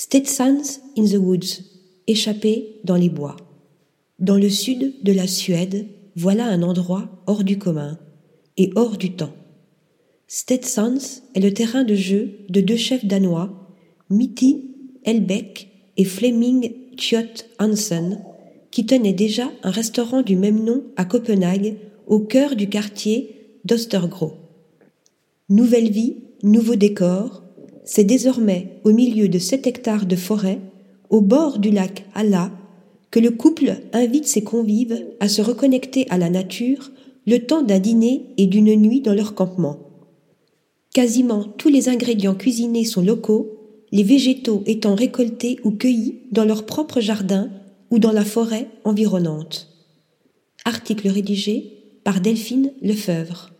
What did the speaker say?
Stetsons in the Woods, échappé dans les bois. Dans le sud de la Suède, voilà un endroit hors du commun et hors du temps. Stetsons est le terrain de jeu de deux chefs danois, Mitty Elbeck et Fleming Tjot Hansen, qui tenaient déjà un restaurant du même nom à Copenhague, au cœur du quartier d'Ostergro. Nouvelle vie, nouveau décor, c'est désormais au milieu de sept hectares de forêt, au bord du lac Alla, que le couple invite ses convives à se reconnecter à la nature le temps d'un dîner et d'une nuit dans leur campement. Quasiment tous les ingrédients cuisinés sont locaux, les végétaux étant récoltés ou cueillis dans leur propre jardin ou dans la forêt environnante. Article rédigé par Delphine Lefebvre.